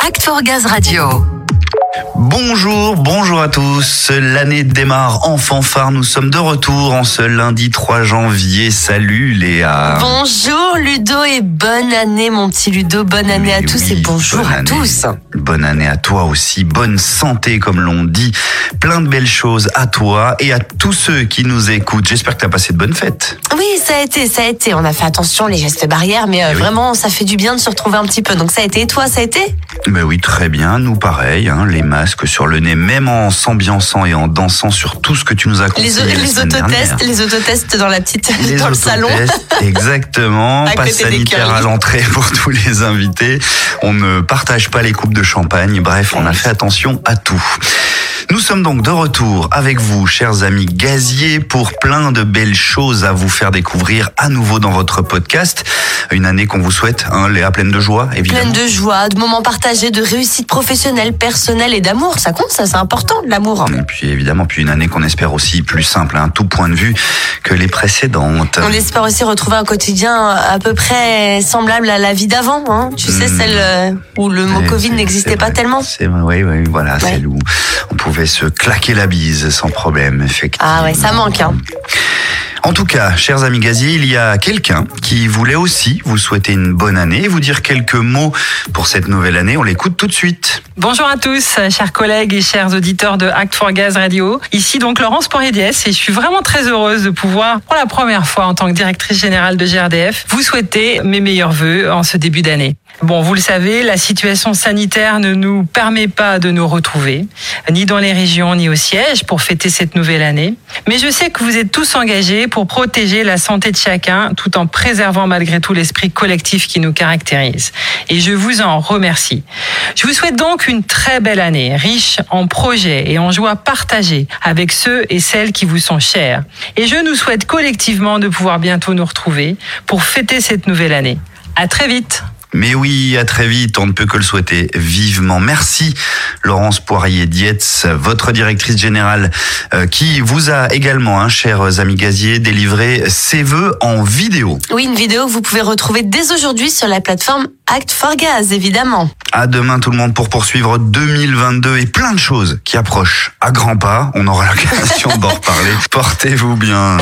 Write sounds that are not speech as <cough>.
Act for Gaz Radio. Bonjour, bonjour à tous. L'année démarre en fanfare. Nous sommes de retour en ce lundi 3 janvier. Salut Léa. Bonjour Ludo et bonne année mon petit Ludo. Bonne année Mais à tous et bonjour bonne à année. tous. Bonne année à toi aussi. Bonne santé comme l'on dit. Plein de belles choses à toi et à tous ceux qui nous écoutent. J'espère que tu as passé de bonnes fêtes. Oui, ça a été, ça a été. On a fait attention les gestes barrières, mais euh, Eh oui. vraiment ça fait du bien de se retrouver un petit peu. Donc ça a été. Et toi, ça a été? Ben oui, très bien. Nous pareil, hein, les masques sur le nez, même en s'ambiançant et en dansant sur tout ce que tu nous as Les, conseillé les semaine autotests, les autotests dans la petite, Les dans le salon. autotests, <laughs> exactement. Passe sanitaire à l'entrée <laughs> pour tous les invités. On ne partage pas les coupes de champagne. Bref, on a fait attention à tout. Nous sommes donc de retour avec vous, chers amis gaziers, pour plein de belles choses à vous faire découvrir à nouveau dans votre podcast. Une année qu'on vous souhaite, hein, Léa, pleine de joie, évidemment. Pleine de joie, de moments partagés, de réussite professionnelle, personnelle et d'amour. Ça compte, ça c'est important, l'amour. Et puis évidemment, puis une année qu'on espère aussi plus simple, à un tout point de vue que les précédentes. On espère aussi retrouver un quotidien à peu près semblable à la vie d'avant. Hein. Tu sais, Hmm. celle euh, où le mot Covid n'existait pas vrai. tellement. Oui, oui, voilà, Ouais. celle où on pouvait se claquer la bise sans problème, effectivement. Ah ouais, ça manque. Hein. En tout cas, chers amis gaziers, il y a quelqu'un qui voulait aussi vous souhaiter une bonne année et vous dire quelques mots pour cette nouvelle année. On l'écoute tout de suite. Bonjour à tous, chers collègues et chers auditeurs de Act for Gaz Radio. Ici donc Laurence Poirier-Diès et je suis vraiment très heureuse de pouvoir, pour la première fois en tant que directrice générale de GRDF, vous souhaiter mes meilleurs voeux en ce début d'année. Bon, vous le savez, la situation sanitaire ne nous permet pas de nous retrouver, ni dans les régions, ni au siège, pour fêter cette nouvelle année. Mais je sais que vous êtes tous engagés pour protéger la santé de chacun, tout en préservant malgré tout l'esprit collectif qui nous caractérise. Et je vous en remercie. Je vous souhaite donc une très belle année, riche en projets et en joie partagée avec ceux et celles qui vous sont chers. Et je nous souhaite collectivement de pouvoir bientôt nous retrouver pour fêter cette nouvelle année. À très vite! Mais oui, à très vite, on ne peut que le souhaiter vivement. Merci Laurence Poirier-Dietz, votre directrice générale, euh, qui vous a également, hein, chers amis gaziers, délivré ses vœux en vidéo. Oui, une vidéo que vous pouvez retrouver dès aujourd'hui sur la plateforme Act for Gaz, évidemment. À demain tout le monde pour poursuivre 2022 et plein de choses qui approchent à grands pas. On aura l'occasion d'en reparler. <laughs> Portez-vous bien.